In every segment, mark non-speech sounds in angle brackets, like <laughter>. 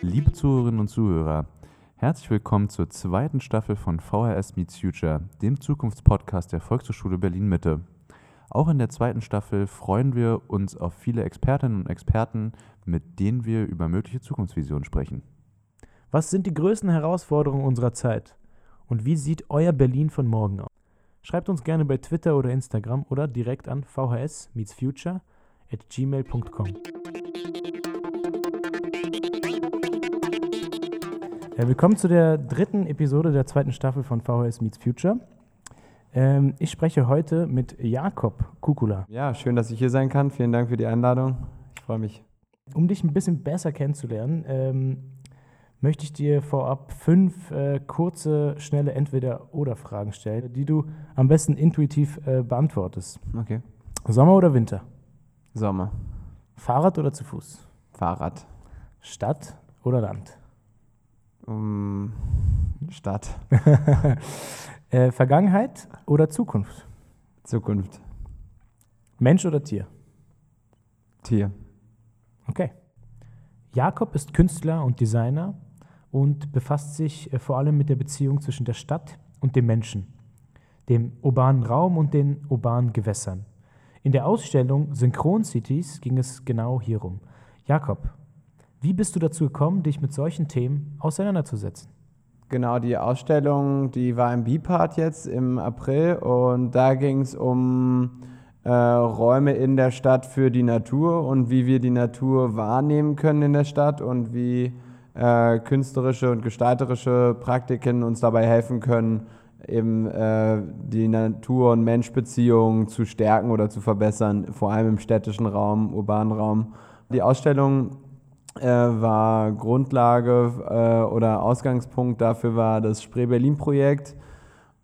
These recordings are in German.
Liebe Zuhörerinnen und Zuhörer, herzlich willkommen zur zweiten Staffel von VHS Meets Future, dem Zukunftspodcast der Volkshochschule Berlin-Mitte. Auch in der zweiten Staffel freuen wir uns auf viele Expertinnen und Experten, mit denen wir über mögliche Zukunftsvisionen sprechen. Was sind die größten Herausforderungen unserer Zeit? Und wie sieht euer Berlin von morgen aus? Schreibt uns gerne bei Twitter oder Instagram oder direkt an vhs meets future at gmail.com. Ja, willkommen zu der dritten Episode der zweiten Staffel von VHS Meets Future. Ähm, ich spreche heute mit Jakob Kukula. Ja, schön, dass ich hier sein kann. Vielen Dank für die Einladung. Ich freue mich. Um dich ein bisschen besser kennenzulernen, ähm, möchte ich dir vorab fünf äh, kurze, schnelle Entweder-Oder-Fragen stellen, die du am besten intuitiv äh, beantwortest. Okay. Sommer oder Winter? Sommer. Fahrrad oder zu Fuß? Fahrrad. Stadt oder Land? Um, Stadt. <laughs> äh, Vergangenheit oder Zukunft? Zukunft. Mensch oder Tier? Tier. Okay. Jakob ist Künstler und Designer und befasst sich äh, vor allem mit der Beziehung zwischen der Stadt und dem Menschen, dem urbanen Raum und den urbanen Gewässern. In der Ausstellung Synchron Cities ging es genau hierum. Jakob, wie bist du dazu gekommen, dich mit solchen Themen auseinanderzusetzen? Genau, die Ausstellung, die war im B-Part jetzt im April und da ging es um äh, Räume in der Stadt für die Natur und wie wir die Natur wahrnehmen können in der Stadt und wie äh, künstlerische und gestalterische Praktiken uns dabei helfen können, eben äh, die Natur- und Menschbeziehungen zu stärken oder zu verbessern, vor allem im städtischen Raum, urbanen Raum. Die Ausstellung äh, war Grundlage äh, oder Ausgangspunkt dafür war das Spree Berlin Projekt.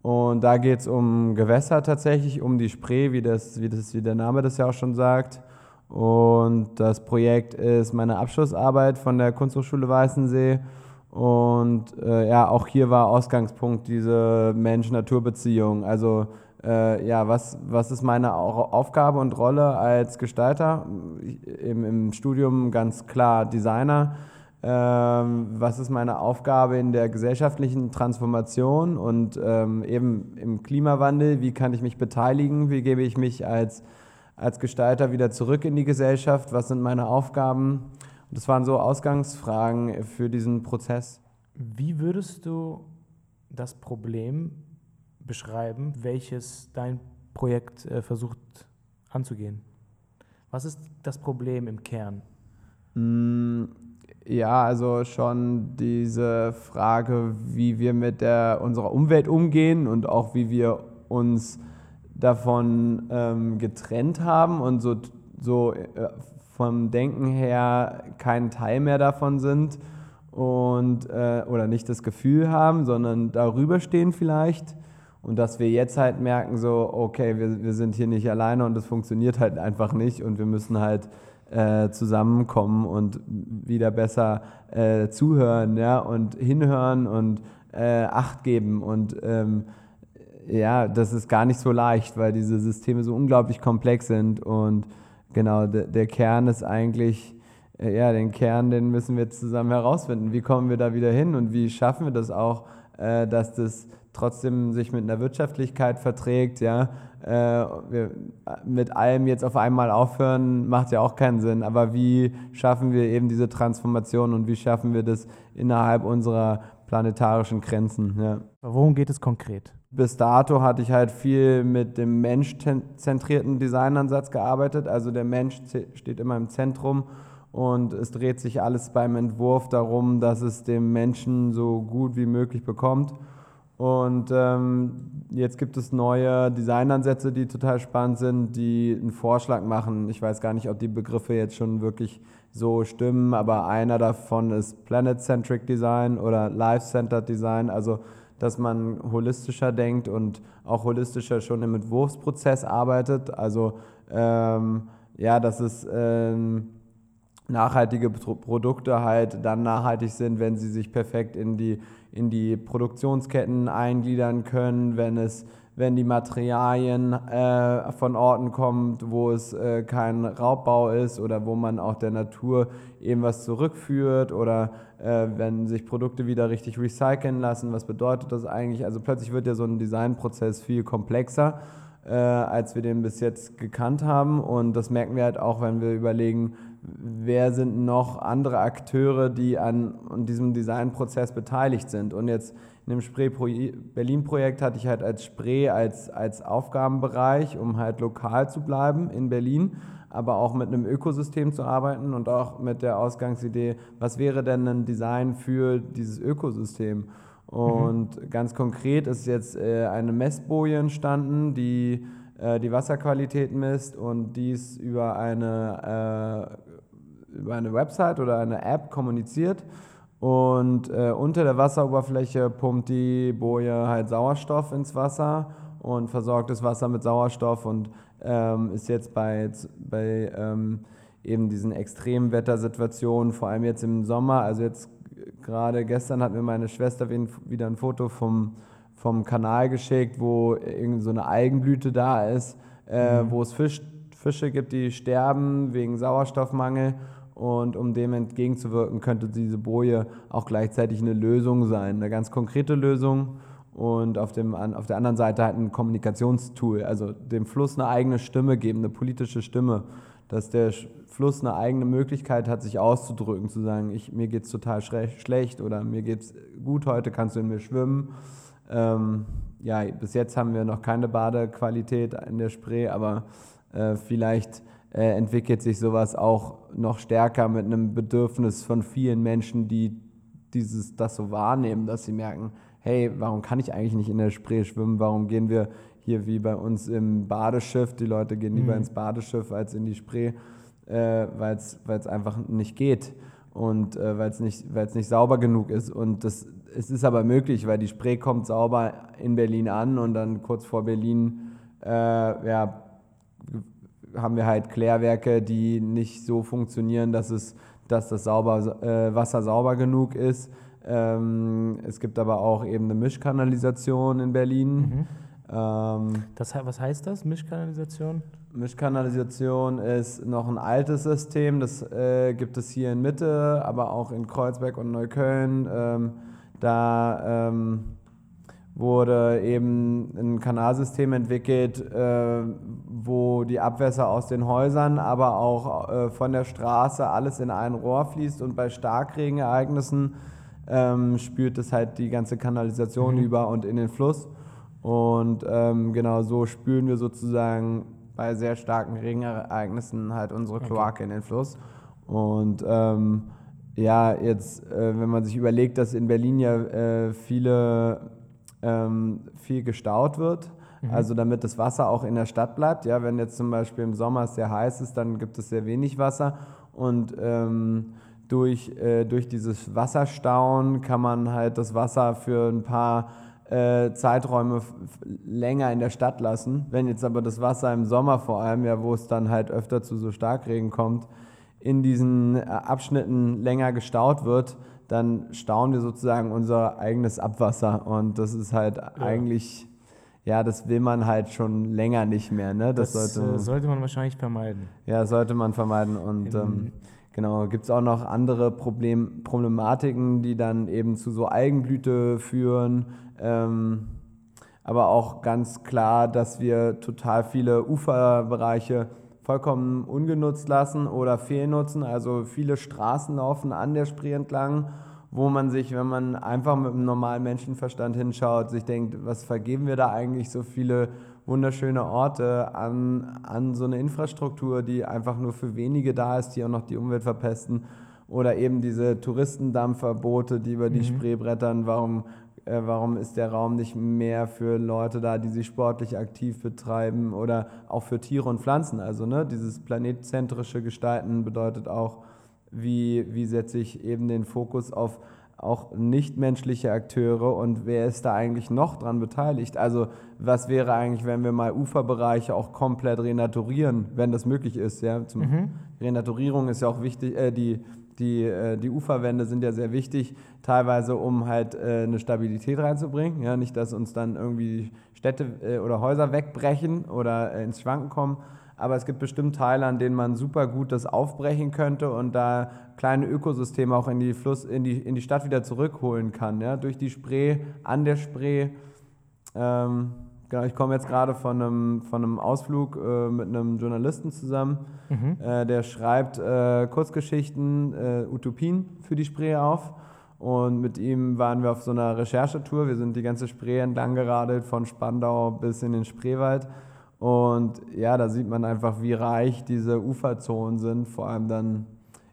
Und da geht es um Gewässer tatsächlich, um die Spree, wie, das, wie, das, wie der Name das ja auch schon sagt. Und das Projekt ist meine Abschlussarbeit von der Kunsthochschule Weißensee. Und äh, ja, auch hier war Ausgangspunkt diese Mensch-Natur-Beziehung. Also äh, ja, was, was ist meine Aufgabe und Rolle als Gestalter? Im, im Studium ganz klar Designer. Ähm, was ist meine Aufgabe in der gesellschaftlichen Transformation und ähm, eben im Klimawandel? Wie kann ich mich beteiligen? Wie gebe ich mich als, als Gestalter wieder zurück in die Gesellschaft? Was sind meine Aufgaben? Und das waren so Ausgangsfragen für diesen Prozess. Wie würdest du das Problem beschreiben, welches dein Projekt äh, versucht anzugehen? Was ist das Problem im Kern? Mm, ja, also schon diese Frage, wie wir mit der, unserer Umwelt umgehen und auch wie wir uns davon ähm, getrennt haben und so, so äh, vom Denken her kein Teil mehr davon sind und äh, oder nicht das Gefühl haben, sondern darüber stehen vielleicht und dass wir jetzt halt merken, so, okay, wir, wir sind hier nicht alleine und es funktioniert halt einfach nicht und wir müssen halt äh, zusammenkommen und wieder besser äh, zuhören ja, und hinhören und äh, Acht geben. Und ähm, ja, das ist gar nicht so leicht, weil diese Systeme so unglaublich komplex sind. Und genau, de, der Kern ist eigentlich, äh, ja, den Kern, den müssen wir zusammen herausfinden. Wie kommen wir da wieder hin und wie schaffen wir das auch, äh, dass das trotzdem sich mit einer Wirtschaftlichkeit verträgt, ja. Äh, wir mit allem jetzt auf einmal aufhören, macht ja auch keinen Sinn. Aber wie schaffen wir eben diese Transformation und wie schaffen wir das innerhalb unserer planetarischen Grenzen? Ja. Worum geht es konkret? Bis dato hatte ich halt viel mit dem menschzentrierten Designansatz gearbeitet. Also der Mensch steht immer im Zentrum und es dreht sich alles beim Entwurf darum, dass es dem Menschen so gut wie möglich bekommt. Und ähm, jetzt gibt es neue Designansätze, die total spannend sind, die einen Vorschlag machen. Ich weiß gar nicht, ob die Begriffe jetzt schon wirklich so stimmen, aber einer davon ist Planet-Centric Design oder Life-Centered Design, also dass man holistischer denkt und auch holistischer schon im Entwurfsprozess arbeitet. Also ähm, ja, dass es ähm, nachhaltige Produkte halt dann nachhaltig sind, wenn sie sich perfekt in die in die Produktionsketten eingliedern können, wenn es wenn die Materialien äh, von Orten kommen, wo es äh, kein Raubbau ist oder wo man auch der Natur eben was zurückführt oder äh, wenn sich Produkte wieder richtig recyceln lassen. Was bedeutet das eigentlich? Also plötzlich wird ja so ein Designprozess viel komplexer, äh, als wir den bis jetzt gekannt haben und das merken wir halt auch, wenn wir überlegen, wer sind noch andere Akteure, die an, an diesem Designprozess beteiligt sind. Und jetzt in dem Spree Berlin Projekt hatte ich halt als Spree als, als Aufgabenbereich, um halt lokal zu bleiben in Berlin, aber auch mit einem Ökosystem zu arbeiten und auch mit der Ausgangsidee, was wäre denn ein Design für dieses Ökosystem? Und mhm. ganz konkret ist jetzt äh, eine Messboje entstanden, die äh, die Wasserqualität misst und dies über eine, äh, über eine Website oder eine App kommuniziert. Und äh, unter der Wasseroberfläche pumpt die Boje halt Sauerstoff ins Wasser und versorgt das Wasser mit Sauerstoff und ähm, ist jetzt bei, bei ähm, eben diesen extremen Wettersituationen, vor allem jetzt im Sommer, also jetzt gerade gestern hat mir meine Schwester wieder ein Foto vom, vom Kanal geschickt, wo irgend so eine Algenblüte da ist, äh, mhm. wo es Fisch, Fische gibt, die sterben wegen Sauerstoffmangel und um dem entgegenzuwirken, könnte diese Boje auch gleichzeitig eine Lösung sein, eine ganz konkrete Lösung. Und auf, dem, auf der anderen Seite halt ein Kommunikationstool, also dem Fluss eine eigene Stimme geben, eine politische Stimme, dass der Fluss eine eigene Möglichkeit hat, sich auszudrücken, zu sagen, ich, mir es total schlecht oder mir geht es gut heute, kannst du in mir schwimmen. Ähm, ja, bis jetzt haben wir noch keine Badequalität in der Spree, aber äh, vielleicht äh, entwickelt sich sowas auch noch stärker mit einem Bedürfnis von vielen Menschen, die dieses, das so wahrnehmen, dass sie merken, hey, warum kann ich eigentlich nicht in der Spree schwimmen? Warum gehen wir hier wie bei uns im Badeschiff? Die Leute gehen lieber mhm. ins Badeschiff als in die Spree, äh, weil es einfach nicht geht und äh, weil es nicht, nicht sauber genug ist. Und das, es ist aber möglich, weil die Spree kommt sauber in Berlin an und dann kurz vor Berlin äh, ja, haben wir halt Klärwerke, die nicht so funktionieren, dass, es, dass das sauber, äh, Wasser sauber genug ist. Ähm, es gibt aber auch eben eine Mischkanalisation in Berlin. Mhm. Ähm, das, was heißt das, Mischkanalisation? Mischkanalisation ist noch ein altes System, das äh, gibt es hier in Mitte, aber auch in Kreuzberg und Neukölln. Ähm, da ähm, wurde eben ein Kanalsystem entwickelt, äh, wo die Abwässer aus den Häusern, aber auch äh, von der Straße alles in ein Rohr fließt und bei Starkregenereignissen ähm, spült es halt die ganze Kanalisation mhm. über und in den Fluss. Und ähm, genau so spülen wir sozusagen bei sehr starken Regenereignissen halt unsere Kloake okay. in den Fluss. Und ähm, ja, jetzt, äh, wenn man sich überlegt, dass in Berlin ja äh, viele ähm, viel gestaut wird. Mhm. Also damit das Wasser auch in der Stadt bleibt. Ja, wenn jetzt zum Beispiel im Sommer es sehr heiß ist, dann gibt es sehr wenig Wasser und ähm, durch, äh, durch dieses Wasserstauen kann man halt das Wasser für ein paar äh, Zeiträume länger in der Stadt lassen. Wenn jetzt aber das Wasser im Sommer vor allem, ja, wo es dann halt öfter zu so Starkregen kommt, in diesen äh, Abschnitten länger gestaut wird, dann stauen wir sozusagen unser eigenes Abwasser. Und das ist halt ja. eigentlich, ja, das will man halt schon länger nicht mehr. Ne? Das, das sollte, äh, sollte, man wahrscheinlich vermeiden. Ja, sollte man vermeiden. Und ähm, genau, gibt es auch noch andere Problem, Problematiken, die dann eben zu so Algenblüte führen. Ähm, aber auch ganz klar, dass wir total viele Uferbereiche vollkommen ungenutzt lassen oder fehlnutzen. Also viele Straßen laufen an der Spree entlang, wo man sich, wenn man einfach mit einem normalen Menschenverstand hinschaut, sich denkt, was vergeben wir da eigentlich so viele wunderschöne Orte an, an so eine Infrastruktur, die einfach nur für wenige da ist, die auch noch die Umwelt verpesten. Oder eben diese Touristendampferboote, die über die mhm. Spree brettern. Warum äh, warum ist der Raum nicht mehr für Leute da, die sich sportlich aktiv betreiben oder auch für Tiere und Pflanzen. Also ne, dieses planetzentrische Gestalten bedeutet auch, wie, wie setze ich eben den Fokus auf auch nichtmenschliche Akteure und wer ist da eigentlich noch dran beteiligt? Also was wäre eigentlich, wenn wir mal Uferbereiche auch komplett renaturieren, wenn das möglich ist? Ja? Zum mhm. Renaturierung ist ja auch wichtig, äh, die Die, äh, die Uferwände sind ja sehr wichtig, teilweise um halt äh, eine Stabilität reinzubringen. Ja, nicht, dass uns dann irgendwie Städte äh, oder Häuser wegbrechen oder ins Schwanken kommen. Aber es gibt bestimmt Teile, an denen man super gut das aufbrechen könnte und da kleine Ökosysteme auch in die, Fluss, in die, in die Stadt wieder zurückholen kann. Ja? Durch die Spree, an der Spree. Ähm, genau, ich komme jetzt gerade von einem, von einem Ausflug äh, mit einem Journalisten zusammen, mhm. äh, der schreibt äh, Kurzgeschichten, äh, Utopien für die Spree auf. Und mit ihm waren wir auf so einer Recherchetour. Wir sind die ganze Spree entlang geradelt, von Spandau bis in den Spreewald. Und ja, da sieht man einfach, wie reich diese Uferzonen sind, vor allem dann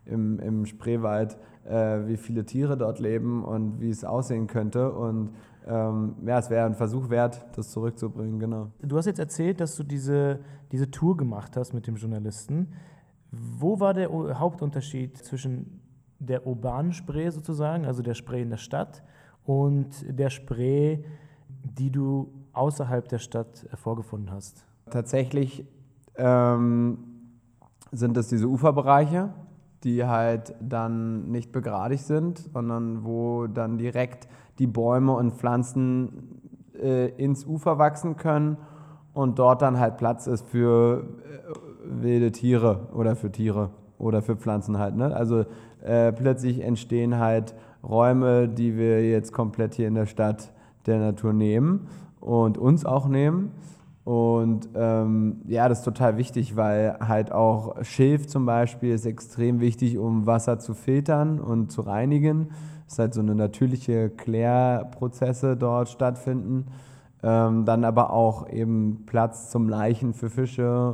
im, im Spreewald, äh, wie viele Tiere dort leben und wie es aussehen könnte. Und ähm, ja, es wäre ein Versuch wert, das zurückzubringen, genau. Du hast jetzt erzählt, dass du diese, diese Tour gemacht hast mit dem Journalisten. Wo war der Hauptunterschied zwischen der urbanen Spree sozusagen, also der Spree in der Stadt, und der Spree, die du außerhalb der Stadt vorgefunden hast? Tatsächlich ähm, sind es diese Uferbereiche, die halt dann nicht begradigt sind, sondern wo dann direkt die Bäume und Pflanzen äh, ins Ufer wachsen können und dort dann halt Platz ist für äh, wilde Tiere oder für Tiere oder für Pflanzen halt. Ne? Also äh, plötzlich entstehen halt Räume, die wir jetzt komplett hier in der Stadt der Natur nehmen und uns auch nehmen. Und ähm, ja, das ist total wichtig, weil halt auch Schilf zum Beispiel ist extrem wichtig, um Wasser zu filtern und zu reinigen. Es ist halt so eine natürliche Klärprozesse dort stattfinden. Ähm, dann aber auch eben Platz zum Leichen für Fische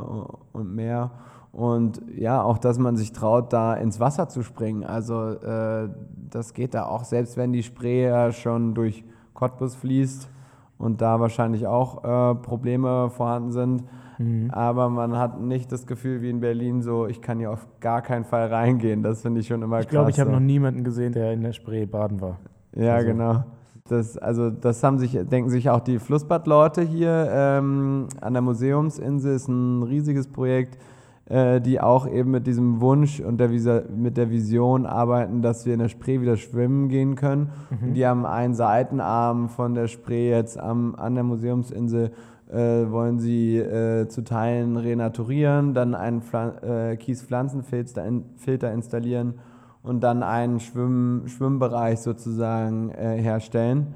und mehr. Und ja, auch, dass man sich traut, da ins Wasser zu springen. Also äh, das geht da auch, selbst wenn die Spree ja schon durch Cottbus fließt und da wahrscheinlich auch äh, Probleme vorhanden sind. Mhm. Aber man hat nicht das Gefühl wie in Berlin so, ich kann hier auf gar keinen Fall reingehen. Das finde ich schon immer ich glaub, krass. Ich glaube, ich habe noch niemanden gesehen, der in der Spree baden war. Ja, also. genau. Das, also das haben sich, denken sich auch die Flussbadleute hier ähm, an der Museumsinsel. Ist ein riesiges Projekt äh, die auch eben mit diesem Wunsch und der mit der Vision arbeiten, dass wir in der Spree wieder schwimmen gehen können. Mhm. Und die haben einen Seitenarm von der Spree jetzt am, an der Museumsinsel, äh, wollen sie äh, zu Teilen renaturieren, dann einen Pfl äh, Kiespflanzenfilter in, installieren und dann einen Schwimm Schwimmbereich sozusagen äh, herstellen.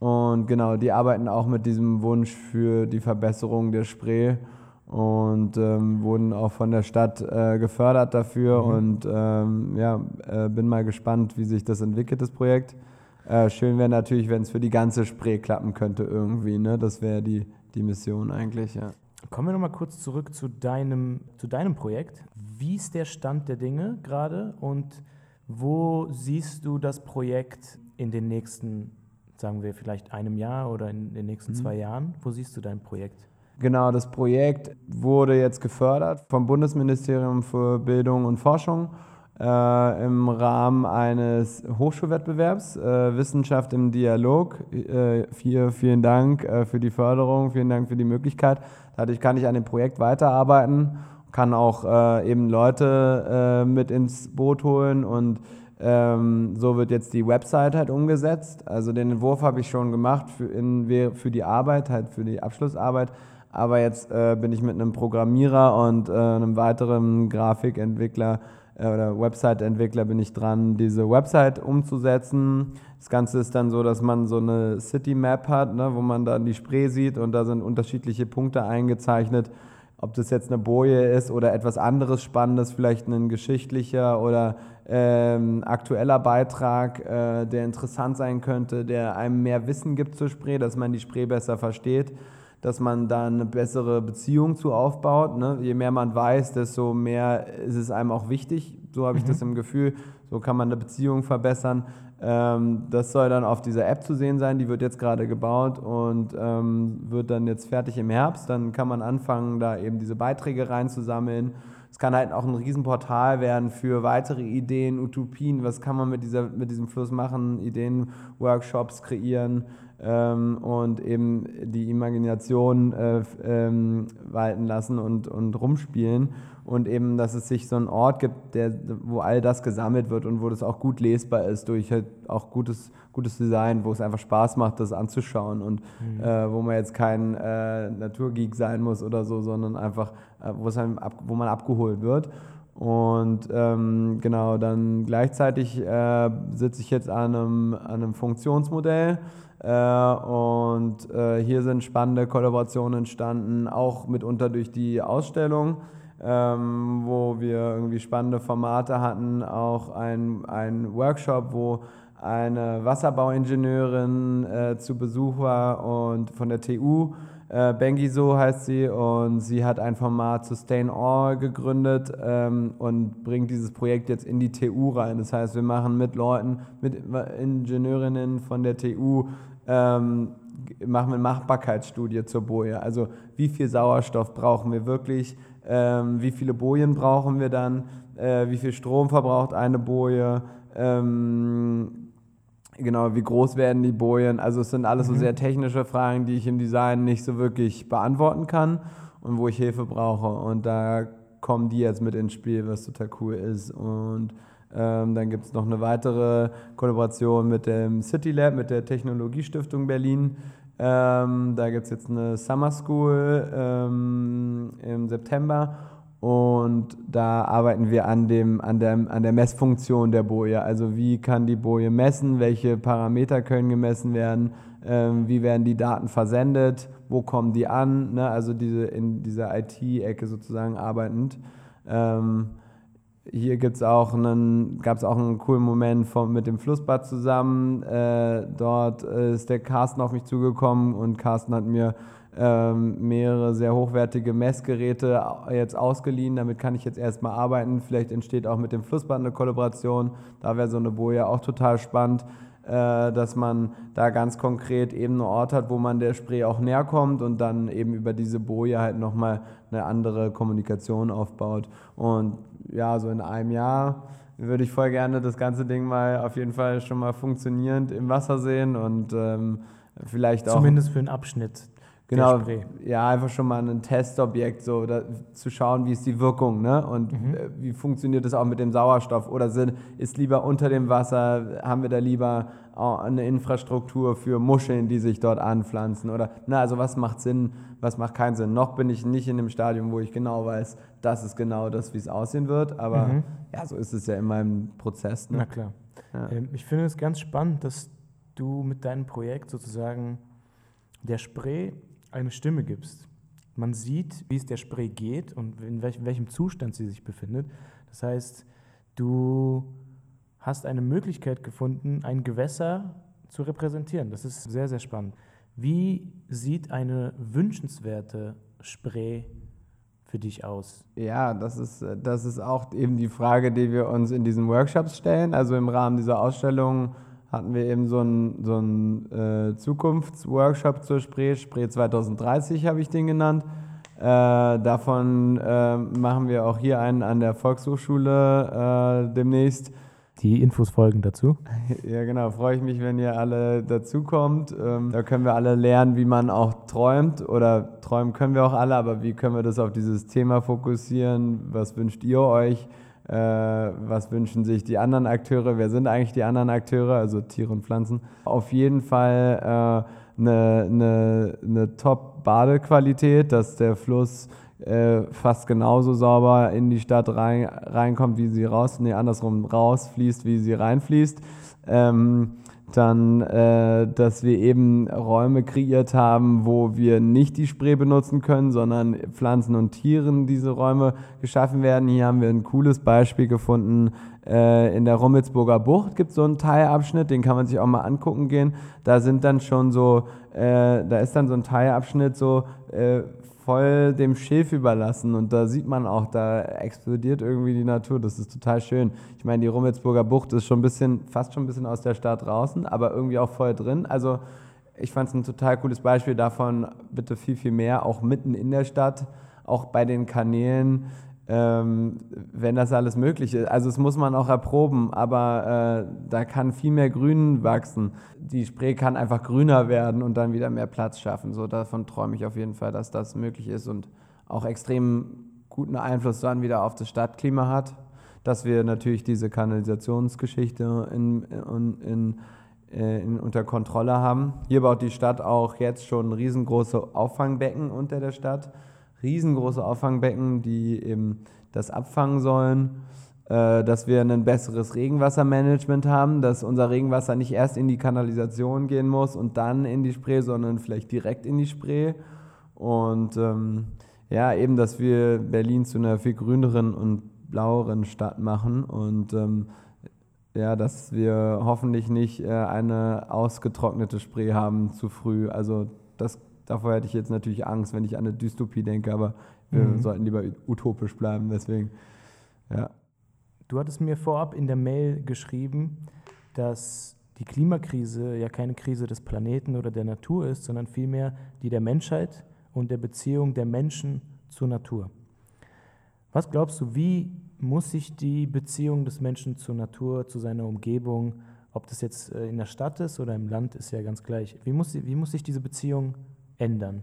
Und genau, die arbeiten auch mit diesem Wunsch für die Verbesserung der Spree und ähm, wurden auch von der Stadt äh, gefördert dafür. Mhm. Und ähm, ja, äh, bin mal gespannt, wie sich das entwickelt, das Projekt. Äh, schön wäre natürlich, wenn es für die ganze Spree klappen könnte irgendwie. Ne? Das wäre die, die Mission eigentlich, ja. Kommen wir nochmal kurz zurück zu deinem, zu deinem Projekt. Wie ist der Stand der Dinge gerade und wo siehst du das Projekt in den nächsten, sagen wir vielleicht einem Jahr oder in den nächsten mhm. zwei Jahren? Wo siehst du dein Projekt? Genau, das Projekt wurde jetzt gefördert vom Bundesministerium für Bildung und Forschung äh, im Rahmen eines Hochschulwettbewerbs äh, Wissenschaft im Dialog. Äh, hier, vielen Dank äh, für die Förderung, vielen Dank für die Möglichkeit. Dadurch kann ich an dem Projekt weiterarbeiten, kann auch äh, eben Leute äh, mit ins Boot holen und ähm, so wird jetzt die Website halt umgesetzt. Also den Entwurf habe ich schon gemacht für, in, für die Arbeit, halt für die Abschlussarbeit. Aber jetzt äh, bin ich mit einem Programmierer und äh, einem weiteren Grafikentwickler äh, oder Website-Entwickler bin ich dran, diese Website umzusetzen. Das Ganze ist dann so, dass man so eine City Map hat, ne, wo man dann die Spree sieht und da sind unterschiedliche Punkte eingezeichnet. Ob das jetzt eine Boje ist oder etwas anderes Spannendes, vielleicht ein geschichtlicher oder ähm, aktueller Beitrag, äh, der interessant sein könnte, der einem mehr Wissen gibt zur Spree, dass man die Spree besser versteht dass man da eine bessere Beziehung zu aufbaut. Ne? Je mehr man weiß, desto mehr ist es einem auch wichtig. So habe ich mhm. das im Gefühl. So kann man eine Beziehung verbessern. Ähm, das soll dann auf dieser App zu sehen sein. Die wird jetzt gerade gebaut und ähm, wird dann jetzt fertig im Herbst. Dann kann man anfangen, da eben diese Beiträge reinzusammeln. Es kann halt auch ein Riesenportal werden für weitere Ideen, Utopien. Was kann man mit, dieser, mit diesem Fluss machen? Ideen, Workshops kreieren ähm, und eben die Imagination äh, ähm, walten lassen und, und rumspielen und eben, dass es sich so einen Ort gibt, der, wo all das gesammelt wird und wo das auch gut lesbar ist durch halt auch gutes, gutes Design, wo es einfach Spaß macht, das anzuschauen und mhm. äh, wo man jetzt kein äh, Naturgeek sein muss oder so, sondern einfach, äh, wo, es einem ab, wo man abgeholt wird. Und ähm, genau, dann gleichzeitig äh, sitze ich jetzt an einem, an einem Funktionsmodell und äh, hier sind spannende Kollaborationen entstanden, auch mitunter durch die Ausstellung. Ähm, wo wir irgendwie spannende Formate hatten, auch ein, ein Workshop, wo eine Wasserbauingenieurin äh, zu Besuch war und von der TU äh, Bengiso heißt sie und sie hat ein Format Sustain All gegründet ähm, und bringt dieses Projekt jetzt in die TU rein. Das heißt, wir machen mit Leuten, mit Ingenieurinnen von der TU, ähm, machen eine Machbarkeitsstudie zur Boje. Also wie viel Sauerstoff brauchen wir wirklich, ähm, wie viele Bojen brauchen wir dann, äh, wie viel Strom verbraucht eine Boje, ähm, Genau, wie groß werden die Bojen? Also es sind alles mhm. so sehr technische Fragen, die ich im Design nicht so wirklich beantworten kann und wo ich Hilfe brauche. Und da kommen die jetzt mit ins Spiel, was total cool ist. Und ähm, dann gibt es noch eine weitere Kollaboration mit dem City Lab, mit der Technologiestiftung Berlin. Ähm, da gibt es jetzt eine Summer School ähm, im September und da arbeiten wir an, dem, an, der, an der Messfunktion der Boje. Also wie kann die Boje messen, welche Parameter können gemessen werden, ähm, wie werden die Daten versendet, wo kommen die an, ne? also diese, in dieser IT-Ecke sozusagen arbeitend. Ähm, hier gab es auch einen coolen Moment von, mit dem Flussbad zusammen. Äh, dort ist der Carsten auf mich zugekommen und Carsten hat mir ähm, mehrere sehr hochwertige Messgeräte jetzt ausgeliehen. Damit kann ich jetzt erstmal arbeiten. Vielleicht entsteht auch mit dem Flussband eine Kollaboration. Da wäre so eine Boje auch total spannend, äh, dass man da ganz konkret eben einen Ort hat, wo man der Spray auch näher kommt und dann eben über diese Boje halt nochmal eine andere Kommunikation aufbaut. Und ja, so in einem Jahr würde ich voll gerne das ganze Ding mal auf jeden Fall schon mal funktionierend im Wasser sehen und ähm, vielleicht auch. Zumindest für einen Abschnitt Genau, ja, einfach schon mal ein Testobjekt, so da, zu schauen, wie ist die Wirkung ne? und mhm. äh, wie funktioniert das auch mit dem Sauerstoff oder sind, ist lieber unter dem Wasser, haben wir da lieber eine Infrastruktur für Muscheln, die sich dort anpflanzen oder, na, also was macht Sinn, was macht keinen Sinn. Noch bin ich nicht in dem Stadium, wo ich genau weiß, das ist genau das, wie es aussehen wird, aber mhm. ja, so ist es ja in meinem Prozess. Ne? Na klar. Ja. Ähm, ich finde es ganz spannend, dass du mit deinem Projekt sozusagen der Spray eine Stimme gibst. Man sieht, wie es der Spray geht und in welch, welchem Zustand sie sich befindet. Das heißt, du hast eine Möglichkeit gefunden, ein Gewässer zu repräsentieren. Das ist sehr, sehr spannend. Wie sieht eine wünschenswerte Spray für dich aus? Ja, das ist, das ist auch eben die Frage, die wir uns in diesen Workshops stellen. Also im Rahmen dieser Ausstellung hatten wir eben so einen so äh, Zukunftsworkshop zur Spree. Spree 2030 habe ich den genannt. Äh, davon äh, machen wir auch hier einen an der Volkshochschule äh, demnächst. Die Infos folgen dazu. <laughs> Ja, genau. Freue ich mich, wenn ihr alle dazukommt. Ähm, da können wir alle lernen, wie man auch träumt. Oder träumen können wir auch alle, aber wie können wir das auf dieses Thema fokussieren? Was wünscht ihr euch? Äh, was wünschen sich die anderen Akteure, wer sind eigentlich die anderen Akteure, also Tiere und Pflanzen. Auf jeden Fall äh, eine, eine, eine Top-Badequalität, dass der Fluss äh, fast genauso sauber in die Stadt rein, reinkommt, wie sie raus, nee, andersrum rausfließt, wie sie reinfließt. Ähm, dann, äh, dass wir eben Räume kreiert haben, wo wir nicht die Spree benutzen können, sondern Pflanzen und Tieren diese Räume geschaffen werden. Hier haben wir ein cooles Beispiel gefunden. Äh, in der Rummelsburger Bucht gibt es so einen Teilabschnitt, den kann man sich auch mal angucken gehen. Da sind dann schon so, äh, da ist dann so ein Teilabschnitt so äh, voll dem Schilf überlassen und da sieht man auch, da explodiert irgendwie die Natur. Das ist total schön. Ich meine, die Rummelsburger Bucht ist schon ein bisschen, fast schon ein bisschen aus der Stadt draußen, aber irgendwie auch voll drin. Also ich fand es ein total cooles Beispiel davon, bitte viel, viel mehr, auch mitten in der Stadt, auch bei den Kanälen ähm, wenn das alles möglich ist. Also es muss man auch erproben, aber äh, da kann viel mehr Grün wachsen. Die Spree kann einfach grüner werden und dann wieder mehr Platz schaffen. So davon träume ich auf jeden Fall, dass das möglich ist und auch extrem guten Einfluss dann wieder auf das Stadtklima hat, dass wir natürlich diese Kanalisationsgeschichte in, in, in, äh, unter Kontrolle haben. Hier baut die Stadt auch jetzt schon riesengroße Auffangbecken unter der Stadt riesengroße Auffangbecken, die eben das abfangen sollen, äh, dass wir ein besseres Regenwassermanagement haben, dass unser Regenwasser nicht erst in die Kanalisation gehen muss und dann in die Spree, sondern vielleicht direkt in die Spree. Und ähm, ja, eben, dass wir Berlin zu einer viel grüneren und blaueren Stadt machen und ähm, ja, dass wir hoffentlich nicht äh, eine ausgetrocknete Spree haben zu früh. Also das Davor hätte ich jetzt natürlich Angst, wenn ich an eine Dystopie denke, aber wir mhm. sollten lieber utopisch bleiben. Deswegen, ja. Du hattest mir vorab in der Mail geschrieben, dass die Klimakrise ja keine Krise des Planeten oder der Natur ist, sondern vielmehr die der Menschheit und der Beziehung der Menschen zur Natur. Was glaubst du, wie muss sich die Beziehung des Menschen zur Natur, zu seiner Umgebung, ob das jetzt äh, in der Stadt ist oder im Land, ist ja ganz gleich, wie muss, wie muss sich diese Beziehung ändern?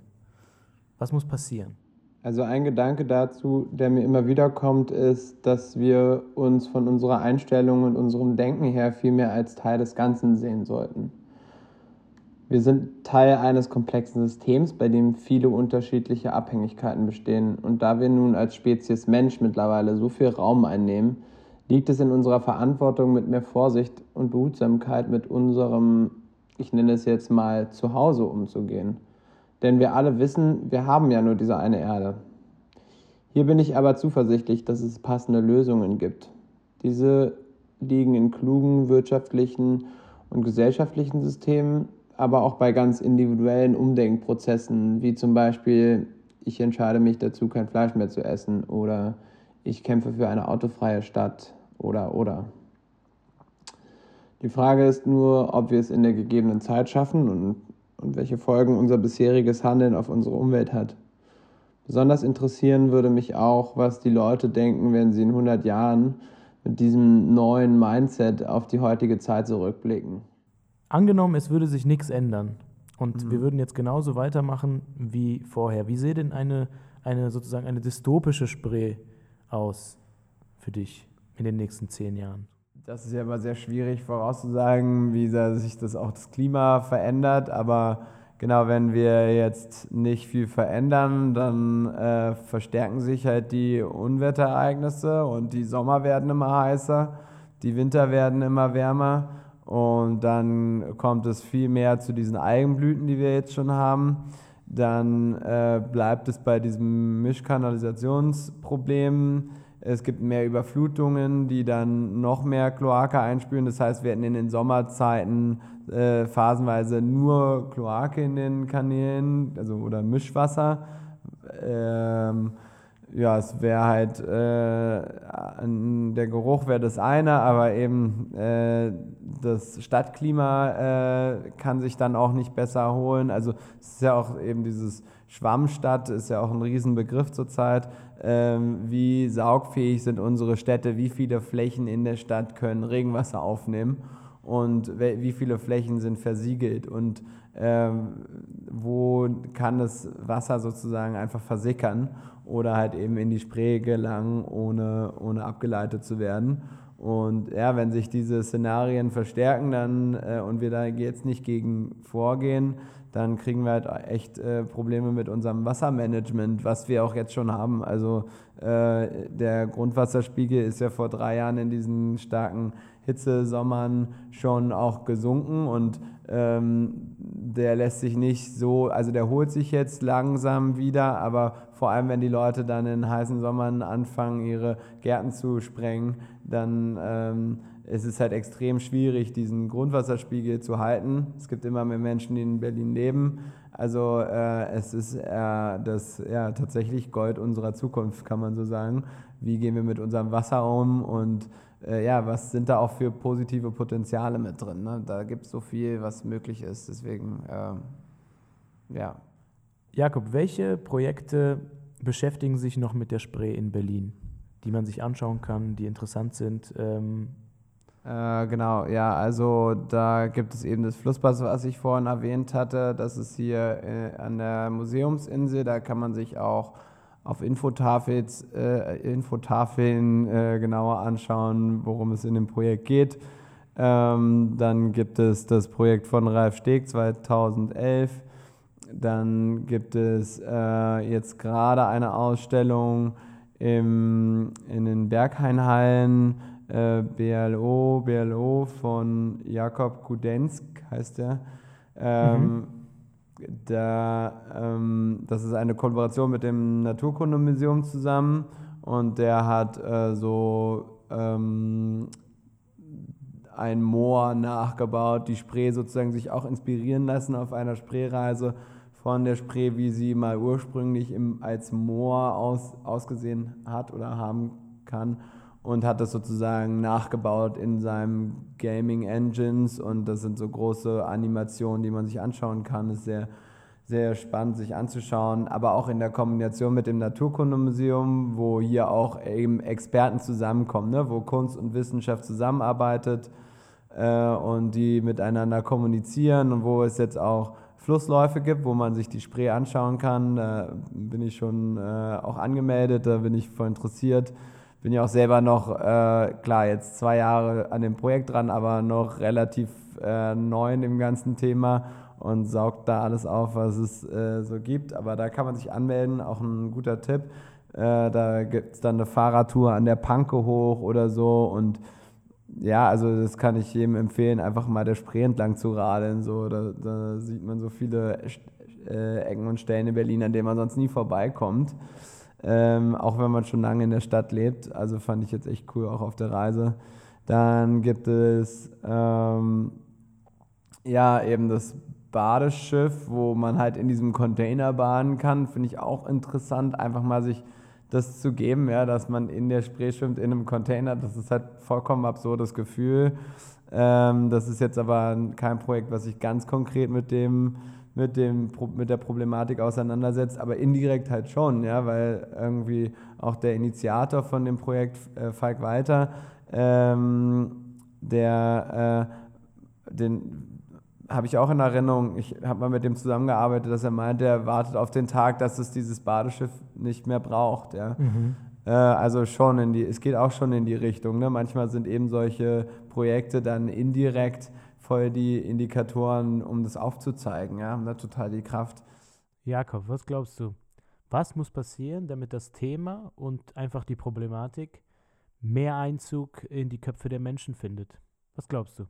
Was muss passieren? Also ein Gedanke dazu, der mir immer wieder kommt, ist, dass wir uns von unserer Einstellung und unserem Denken her viel mehr als Teil des Ganzen sehen sollten. Wir sind Teil eines komplexen Systems, bei dem viele unterschiedliche Abhängigkeiten bestehen. Und da wir nun als Spezies Mensch mittlerweile so viel Raum einnehmen, liegt es in unserer Verantwortung, mit mehr Vorsicht und Behutsamkeit mit unserem, ich nenne es jetzt mal, Zuhause umzugehen. Denn wir alle wissen, wir haben ja nur diese eine Erde. Hier bin ich aber zuversichtlich, dass es passende Lösungen gibt. Diese liegen in klugen wirtschaftlichen und gesellschaftlichen Systemen, aber auch bei ganz individuellen Umdenkprozessen, wie zum Beispiel, ich entscheide mich dazu, kein Fleisch mehr zu essen oder ich kämpfe für eine autofreie Stadt oder oder. Die Frage ist nur, ob wir es in der gegebenen Zeit schaffen und und welche Folgen unser bisheriges Handeln auf unsere Umwelt hat. Besonders interessieren würde mich auch, was die Leute denken, wenn sie in 100 Jahren mit diesem neuen Mindset auf die heutige Zeit zurückblicken. Angenommen, es würde sich nichts ändern und mhm. wir würden jetzt genauso weitermachen wie vorher. Wie sähe denn eine, eine sozusagen eine dystopische Spree aus für dich in den nächsten zehn Jahren? Das ist ja immer sehr schwierig vorauszusagen, wie sich das auch das Klima verändert. Aber genau, wenn wir jetzt nicht viel verändern, dann äh, verstärken sich halt die Unwetterereignisse und die Sommer werden immer heißer, die Winter werden immer wärmer und dann kommt es viel mehr zu diesen Algenblüten, die wir jetzt schon haben. Dann äh, bleibt es bei diesem Mischkanalisationsproblem es gibt mehr Überflutungen, die dann noch mehr Kloake einspülen. Das heißt, wir hätten in den Sommerzeiten äh, phasenweise nur Kloake in den Kanälen, also oder Mischwasser. Ähm, ja, es wäre halt, äh, der Geruch wäre das eine, aber eben äh, das Stadtklima äh, kann sich dann auch nicht besser erholen. Also es ist ja auch eben dieses Schwammstadt, ist ja auch ein Riesenbegriff zurzeit. Ähm, wie saugfähig sind unsere Städte, wie viele Flächen in der Stadt können Regenwasser aufnehmen und wie viele Flächen sind versiegelt und ähm, wo kann das Wasser sozusagen einfach versickern oder halt eben in die Spree gelangen, ohne, ohne abgeleitet zu werden. Und ja, wenn sich diese Szenarien verstärken dann, äh, und wir da jetzt nicht gegen vorgehen, dann kriegen wir halt echt äh, Probleme mit unserem Wassermanagement, was wir auch jetzt schon haben. Also äh, der Grundwasserspiegel ist ja vor drei Jahren in diesen starken Hitzesommern schon auch gesunken und ähm, der lässt sich nicht so, also der holt sich jetzt langsam wieder, aber vor allem wenn die Leute dann in heißen Sommern anfangen, ihre Gärten zu sprengen, dann ähm, es ist halt extrem schwierig, diesen Grundwasserspiegel zu halten. Es gibt immer mehr Menschen, die in Berlin leben. Also äh, es ist äh, das ja, tatsächlich Gold unserer Zukunft, kann man so sagen. Wie gehen wir mit unserem Wasser um und äh, ja, was sind da auch für positive Potenziale mit drin? Ne? Da gibt es so viel, was möglich ist. Deswegen, ähm, ja. Jakob, welche Projekte beschäftigen sich noch mit der Spree in Berlin? die man sich anschauen kann, die interessant sind? Ähm äh, genau, ja, also da gibt es eben das Flussbad, was ich vorhin erwähnt hatte. Das ist hier äh, an der Museumsinsel. Da kann man sich auch auf Infotafels, äh, Infotafeln äh, genauer anschauen, worum es in dem Projekt geht. Ähm, dann gibt es das Projekt von Ralf Steg 2011. Dann gibt es äh, jetzt gerade eine Ausstellung im, in den Berghainhallen äh, BLO, BLO von Jakob Kudensk heißt der. Ähm, mhm. da, ähm, das ist eine Kollaboration mit dem Naturkundemuseum zusammen und der hat äh, so ähm, ein Moor nachgebaut, die Spree sozusagen sich auch inspirieren lassen auf einer Spreereise von der Spree, wie sie mal ursprünglich im, als Moor aus, ausgesehen hat oder haben kann und hat das sozusagen nachgebaut in seinem Gaming Engines und das sind so große Animationen, die man sich anschauen kann. Ist sehr, sehr spannend, sich anzuschauen, aber auch in der Kombination mit dem Naturkundemuseum, wo hier auch eben Experten zusammenkommen, ne? wo Kunst und Wissenschaft zusammenarbeitet äh, und die miteinander kommunizieren und wo es jetzt auch Flussläufe gibt, wo man sich die Spree anschauen kann. Da bin ich schon äh, auch angemeldet, da bin ich voll interessiert bin ja auch selber noch, äh, klar, jetzt zwei Jahre an dem Projekt dran, aber noch relativ äh, neu dem ganzen Thema und saugt da alles auf, was es äh, so gibt. Aber da kann man sich anmelden, auch ein guter Tipp. Äh, da gibt es dann eine Fahrradtour an der Panke hoch oder so und ja, also das kann ich jedem empfehlen, einfach mal der Spree entlang zu radeln. So, da, da sieht man so viele äh, Ecken und Stellen in Berlin, an denen man sonst nie vorbeikommt ähm, auch wenn man schon lange in der Stadt lebt. Also fand ich jetzt echt cool, auch auf der Reise. Dann gibt es ähm, ja eben das Badeschiff, wo man halt in diesem Container baden kann. Finde ich auch interessant, einfach mal sich das zu geben, ja, dass man in der Spree schwimmt in einem Container. Das ist halt vollkommen absurdes Gefühl. Ähm, das ist jetzt aber kein Projekt, was sich ganz konkret mit dem mit, dem, mit der Problematik auseinandersetzt, aber indirekt halt schon, ja, weil irgendwie auch der Initiator von dem Projekt, äh, Falk Walter, ähm, der, äh, den habe ich auch in Erinnerung, ich habe mal mit dem zusammengearbeitet, dass er meinte, er wartet auf den Tag, dass es dieses Badeschiff nicht mehr braucht, ja. Mhm. Äh, also schon in die, es geht auch schon in die Richtung, ne? Manchmal sind eben solche Projekte dann indirekt voll die Indikatoren, um das aufzuzeigen. Ja, haben da total die Kraft. Jakob, was glaubst du? Was muss passieren, damit das Thema und einfach die Problematik mehr Einzug in die Köpfe der Menschen findet? Was glaubst du?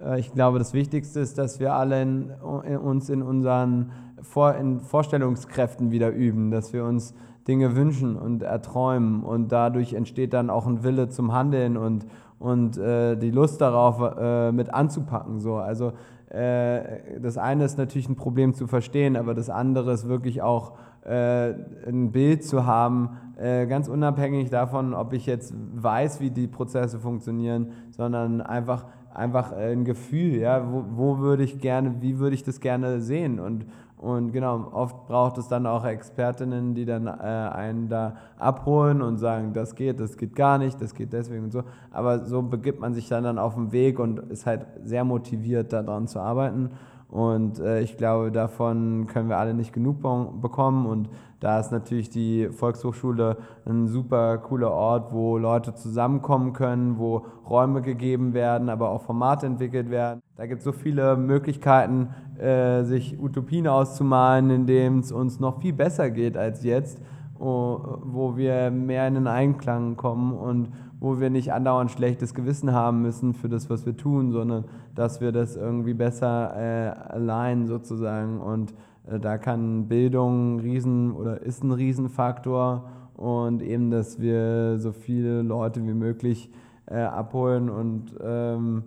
Äh, ich glaube, das Wichtigste ist, dass wir alle in, in uns in unseren Vor in Vorstellungskräften wieder üben, dass wir uns Dinge wünschen und erträumen und dadurch entsteht dann auch ein Wille zum Handeln und, und äh, die Lust darauf äh, mit anzupacken. So. Also äh, das eine ist natürlich ein Problem zu verstehen, aber das andere ist wirklich auch äh, ein Bild zu haben, äh, ganz unabhängig davon, ob ich jetzt weiß, wie die Prozesse funktionieren, sondern einfach einfach ein Gefühl, ja, wo, wo würde ich gerne, wie würde ich das gerne sehen und und genau, oft braucht es dann auch Expertinnen, die dann äh, einen da abholen und sagen, das geht, das geht gar nicht, das geht deswegen und so. Aber so begibt man sich dann, dann auf den Weg und ist halt sehr motiviert, daran zu arbeiten. Und äh, ich glaube, davon können wir alle nicht genug bekommen. Und da ist natürlich die Volkshochschule ein super cooler Ort, wo Leute zusammenkommen können, wo Räume gegeben werden, aber auch Formate entwickelt werden. Da gibt es so viele Möglichkeiten, äh, sich Utopien auszumalen, in denen es uns noch viel besser geht als jetzt, wo wir mehr in den Einklang kommen und wo wir nicht andauernd schlechtes Gewissen haben müssen für das, was wir tun, sondern dass wir das irgendwie besser äh, allein sozusagen. Und äh, da kann Bildung riesen oder ist ein Riesenfaktor und eben, dass wir so viele Leute wie möglich äh, abholen und ähm,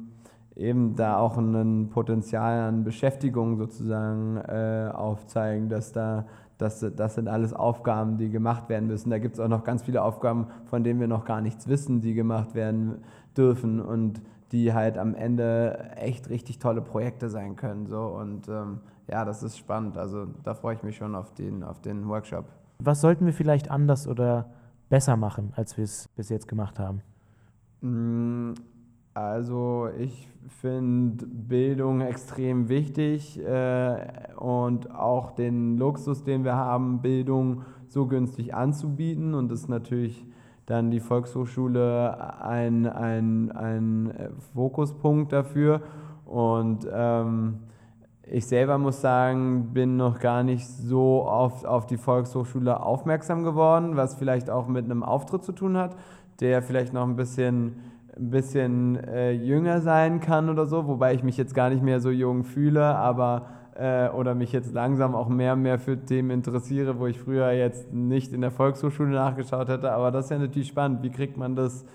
eben da auch ein Potenzial an Beschäftigung sozusagen äh, aufzeigen, dass da das, das sind alles Aufgaben, die gemacht werden müssen. Da gibt es auch noch ganz viele Aufgaben, von denen wir noch gar nichts wissen, die gemacht werden dürfen und die halt am Ende echt richtig tolle Projekte sein können. So. Und ähm, ja, das ist spannend. Also da freue ich mich schon auf den, auf den Workshop. Was sollten wir vielleicht anders oder besser machen, als wir es bis jetzt gemacht haben? Also ich finde Bildung extrem wichtig äh, und auch den Luxus, den wir haben, Bildung so günstig anzubieten. Und das ist natürlich dann die Volkshochschule ein, ein, ein Fokuspunkt dafür. Und ähm, ich selber muss sagen, bin noch gar nicht so oft auf die Volkshochschule aufmerksam geworden, was vielleicht auch mit einem Auftritt zu tun hat, der vielleicht noch ein bisschen, ein bisschen äh, jünger sein kann oder so, wobei ich mich jetzt gar nicht mehr so jung fühle, aber äh, oder mich jetzt langsam auch mehr und mehr für Themen interessiere, wo ich früher jetzt nicht in der Volkshochschule nachgeschaut hätte. Aber das ist ja natürlich spannend. Wie kriegt man das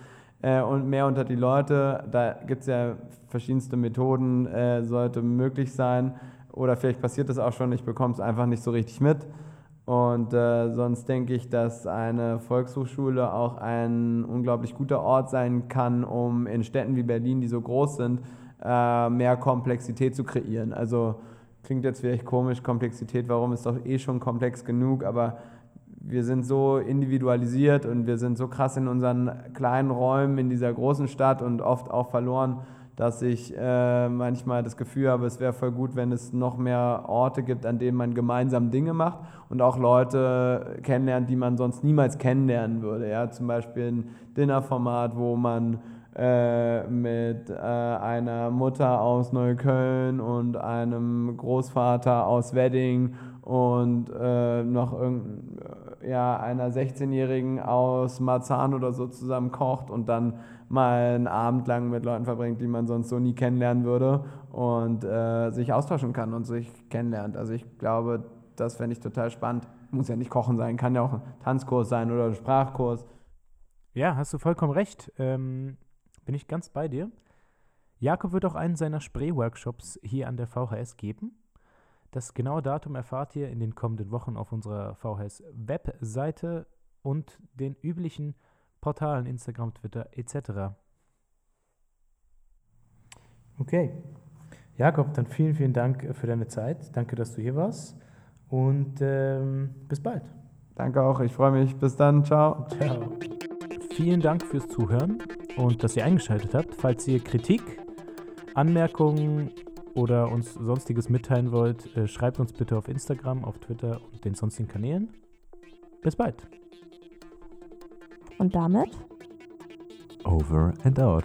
äh, und mehr unter die Leute? Da gibt es ja verschiedenste Methoden, äh, sollte möglich sein. Oder vielleicht passiert das auch schon, ich bekomme es einfach nicht so richtig mit. Und äh, sonst denke ich, dass eine Volkshochschule auch ein unglaublich guter Ort sein kann, um in Städten wie Berlin, die so groß sind, äh, mehr Komplexität zu kreieren. Also klingt jetzt vielleicht komisch, Komplexität, warum ist doch eh schon komplex genug, aber wir sind so individualisiert und wir sind so krass in unseren kleinen Räumen in dieser großen Stadt und oft auch verloren, dass ich äh, manchmal das Gefühl habe, es wäre voll gut, wenn es noch mehr Orte gibt, an denen man gemeinsam Dinge macht und auch Leute kennenlernt, die man sonst niemals kennenlernen würde. Ja? Zum Beispiel ein Dinnerformat, wo man äh, mit äh, einer Mutter aus Neukölln und einem Großvater aus Wedding und äh, noch irgend, ja, einer 16-Jährigen aus Marzahn oder so zusammen kocht und dann mal einen Abend lang mit Leuten verbringt, die man sonst so nie kennenlernen würde und äh, sich austauschen kann und sich kennenlernt. Also ich glaube, das fände ich total spannend. Muss ja nicht Kochen sein, kann ja auch ein Tanzkurs sein oder ein Sprachkurs. Ja, hast du vollkommen recht. Ähm, bin ich ganz bei dir. Jakob wird auch einen seiner Spray-Workshops hier an der VHS geben. Das genaue Datum erfahrt ihr in den kommenden Wochen auf unserer VHS-Webseite und den üblichen Portalen Instagram, Twitter etc. Okay. Jakob, dann vielen, vielen Dank für deine Zeit. Danke, dass du hier warst. Und ähm, bis bald. Danke auch. Ich freue mich. Bis dann. Ciao. Ciao. Vielen Dank fürs Zuhören und dass ihr eingeschaltet habt. Falls ihr Kritik, Anmerkungen oder uns sonstiges mitteilen wollt, äh, schreibt uns bitte auf Instagram, auf Twitter und den sonstigen Kanälen. Bis bald. Und damit? Over and out.